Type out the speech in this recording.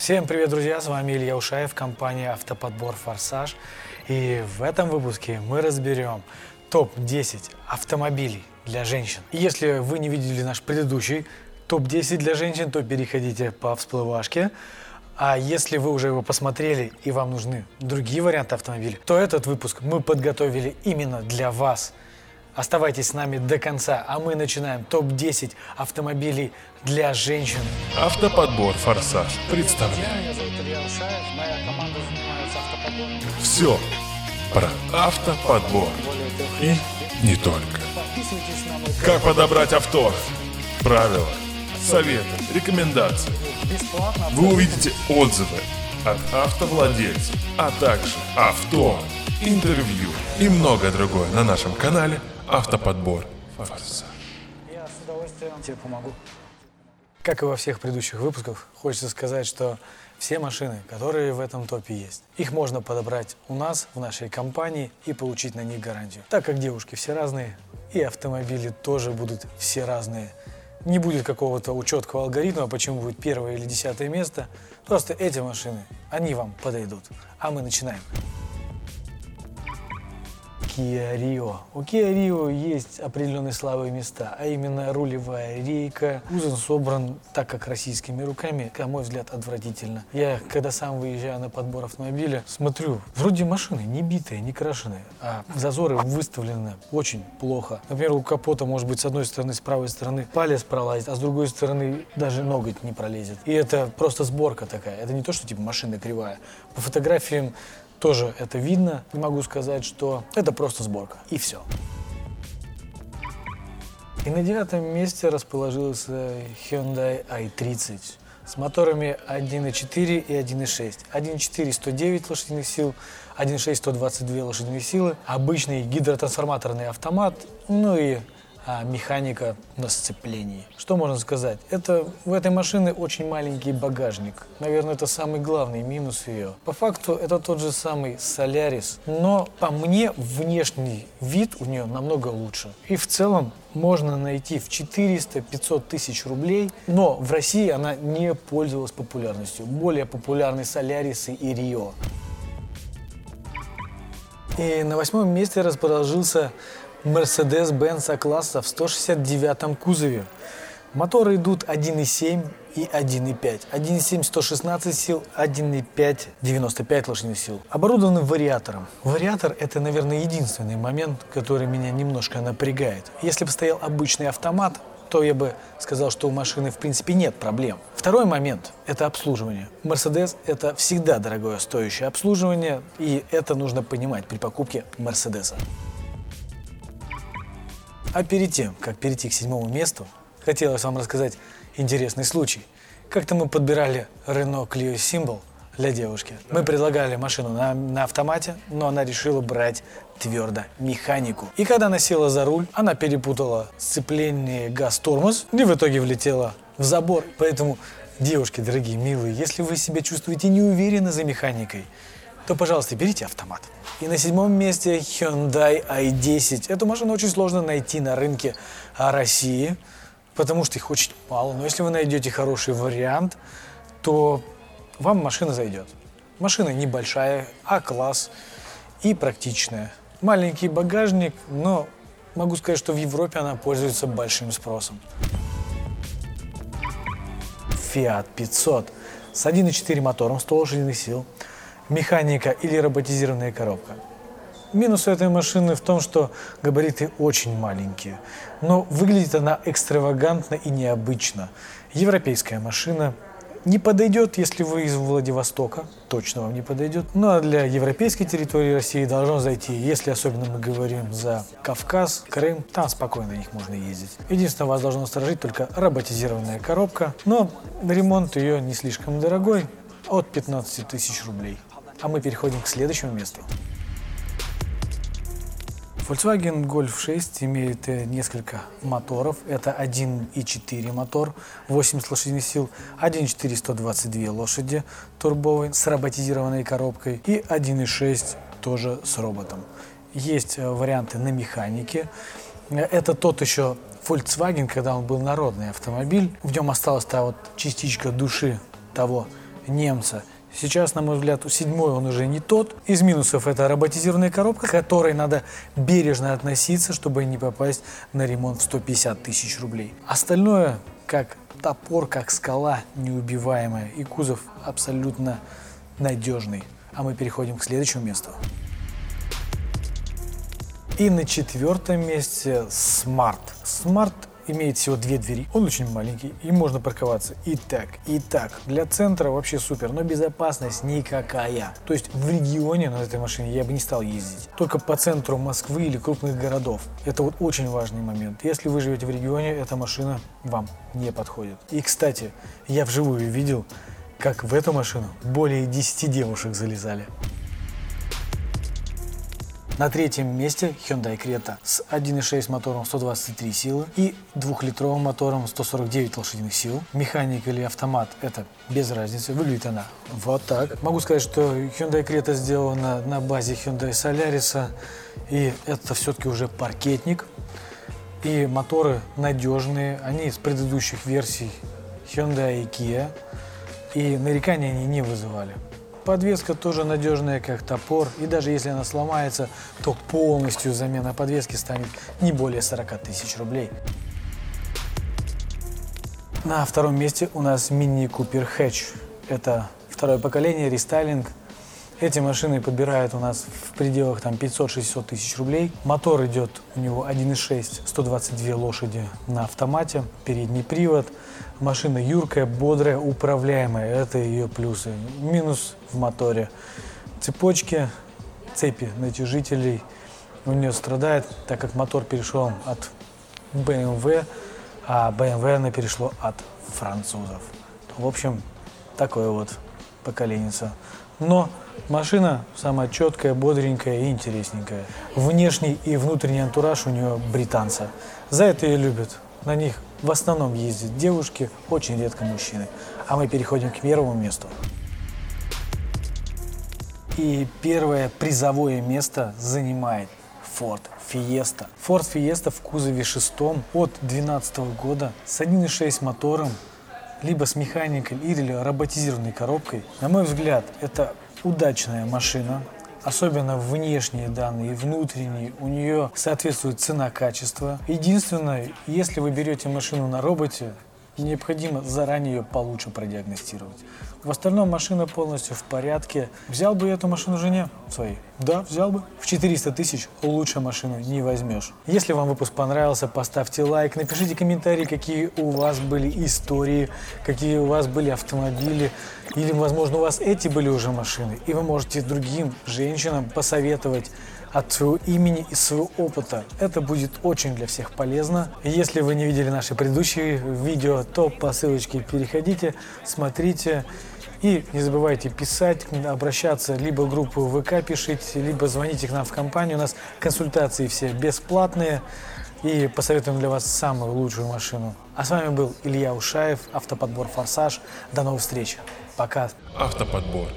Всем привет, друзья! С вами Илья Ушаев, компания «Автоподбор Форсаж». И в этом выпуске мы разберем топ-10 автомобилей для женщин. И если вы не видели наш предыдущий топ-10 для женщин, то переходите по всплывашке. А если вы уже его посмотрели и вам нужны другие варианты автомобилей, то этот выпуск мы подготовили именно для вас. Оставайтесь с нами до конца, а мы начинаем топ-10 автомобилей для женщин. Автоподбор «Форсаж» представляет Меня зовут Илья Ушаев, моя команда занимается автоподбором. все про автоподбор. И не только. Как подобрать авто? Правила, советы, рекомендации. Вы увидите отзывы от автовладельцев, а также авто, интервью и многое другое на нашем канале «Автоподбор Форсаж». Я с удовольствием тебе помогу. Как и во всех предыдущих выпусках, хочется сказать, что все машины, которые в этом топе есть, их можно подобрать у нас, в нашей компании и получить на них гарантию. Так как девушки все разные, и автомобили тоже будут все разные. Не будет какого-то учеткого алгоритма, почему будет первое или десятое место. Просто эти машины, они вам подойдут. А мы начинаем. Kia Rio. У Kia Rio есть определенные слабые места, а именно рулевая рейка. Кузов собран так, как российскими руками, на мой взгляд, отвратительно. Я, когда сам выезжаю на подбор автомобиля, смотрю, вроде машины не битые, не крашеные, а зазоры выставлены очень плохо. Например, у капота может быть с одной стороны, с правой стороны палец пролазит, а с другой стороны даже ноготь не пролезет. И это просто сборка такая. Это не то, что типа машина кривая. По фотографиям тоже это видно. Не могу сказать, что это просто сборка. И все. И на девятом месте расположился Hyundai i30 с моторами 1.4 и 1.6. 1.4 109 лошадиных сил, 1.6 122 лошадиные силы, обычный гидротрансформаторный автомат, ну и а, механика на сцеплении. Что можно сказать? Это в этой машине очень маленький багажник. Наверное, это самый главный минус ее. По факту это тот же самый Солярис, но по мне внешний вид у нее намного лучше. И в целом можно найти в 400-500 тысяч рублей, но в России она не пользовалась популярностью. Более популярны Солярисы и Рио. И на восьмом месте расположился Mercedes-Benz А-класса в 169 кузове. Моторы идут 1.7 и 1.5. 1.7 116 сил, 1.5 95 лошадиных сил. Оборудованы вариатором. Вариатор это, наверное, единственный момент, который меня немножко напрягает. Если бы стоял обычный автомат, то я бы сказал, что у машины в принципе нет проблем. Второй момент – это обслуживание. Mercedes – это всегда дорогое стоящее обслуживание, и это нужно понимать при покупке Мерседеса. А перед тем, как перейти к седьмому месту, хотелось вам рассказать интересный случай. Как-то мы подбирали Renault Clio Symbol для девушки. Мы предлагали машину на, на автомате, но она решила брать твердо механику. И когда она села за руль, она перепутала сцепление газ-тормоз и в итоге влетела в забор. Поэтому, девушки, дорогие, милые, если вы себя чувствуете неуверенно за механикой, то, пожалуйста, берите автомат. И на седьмом месте Hyundai i10. Эту машину очень сложно найти на рынке а, России, потому что их очень мало. Но если вы найдете хороший вариант, то вам машина зайдет. Машина небольшая, А-класс и практичная. Маленький багажник, но могу сказать, что в Европе она пользуется большим спросом. Fiat 500 с 1.4 мотором 100 лошадиных сил, механика или роботизированная коробка. Минус у этой машины в том, что габариты очень маленькие, но выглядит она экстравагантно и необычно. Европейская машина не подойдет, если вы из Владивостока, точно вам не подойдет. Ну а для европейской территории России должно зайти, если особенно мы говорим за Кавказ, Крым, там спокойно на них можно ездить. Единственное, вас должно насторожить только роботизированная коробка, но ремонт ее не слишком дорогой, от 15 тысяч рублей. А мы переходим к следующему месту. Volkswagen Golf 6 имеет э, несколько моторов. Это 1.4 мотор, 80 лошадиных сил, 1.4 122 лошади турбовый с роботизированной коробкой и 1.6 тоже с роботом. Есть э, варианты на механике. Это тот еще Volkswagen, когда он был народный автомобиль. В нем осталась та вот частичка души того немца. Сейчас, на мой взгляд, седьмой он уже не тот. Из минусов это роботизированная коробка, к которой надо бережно относиться, чтобы не попасть на ремонт в 150 тысяч рублей. Остальное, как топор, как скала неубиваемая. И кузов абсолютно надежный. А мы переходим к следующему месту. И на четвертом месте Smart. Smart имеет всего две двери. Он очень маленький, и можно парковаться и так, и так. Для центра вообще супер, но безопасность никакая. То есть в регионе на этой машине я бы не стал ездить. Только по центру Москвы или крупных городов. Это вот очень важный момент. Если вы живете в регионе, эта машина вам не подходит. И, кстати, я вживую видел, как в эту машину более 10 девушек залезали. На третьем месте Hyundai Creta с 1.6 мотором 123 силы и двухлитровым мотором 149 лошадиных сил. Механик или автомат – это без разницы. Выглядит она вот так. Могу сказать, что Hyundai Creta сделана на базе Hyundai Solaris, и это все-таки уже паркетник. И моторы надежные, они из предыдущих версий Hyundai и Kia, и нареканий они не вызывали. Подвеска тоже надежная, как топор, и даже если она сломается, то полностью замена подвески станет не более 40 тысяч рублей. На втором месте у нас мини Купер Хэтч. Это второе поколение, рестайлинг. Эти машины подбирают у нас в пределах там 500-600 тысяч рублей. Мотор идет у него 1.6, 122 лошади на автомате, передний привод. Машина юркая, бодрая, управляемая. Это ее плюсы. Минус в моторе. Цепочки, цепи натяжителей у нее страдает, так как мотор перешел от BMW, а BMW она перешло от французов. В общем, такое вот поколение. Но машина самая четкая, бодренькая и интересненькая. Внешний и внутренний антураж у нее британца. За это ее любят. На них в основном ездят девушки, очень редко мужчины. А мы переходим к первому месту. И первое призовое место занимает Ford Fiesta. Ford Fiesta в кузове шестом от 2012 года с 1.6 мотором, либо с механикой или роботизированной коробкой. На мой взгляд, это удачная машина, особенно внешние данные внутренние, у нее соответствует цена-качество. Единственное, если вы берете машину на роботе, необходимо заранее ее получше продиагностировать. В остальном машина полностью в порядке. Взял бы эту машину жене своей? Да, взял бы. В 400 тысяч лучше машину не возьмешь. Если вам выпуск понравился, поставьте лайк, напишите комментарии, какие у вас были истории, какие у вас были автомобили, или, возможно, у вас эти были уже машины, и вы можете другим женщинам посоветовать от своего имени и своего опыта. Это будет очень для всех полезно. Если вы не видели наши предыдущие видео, то по ссылочке переходите, смотрите. И не забывайте писать, обращаться, либо группу ВК пишите, либо звоните к нам в компанию. У нас консультации все бесплатные и посоветуем для вас самую лучшую машину. А с вами был Илья Ушаев, автоподбор «Форсаж». До новых встреч. Пока. Автоподбор.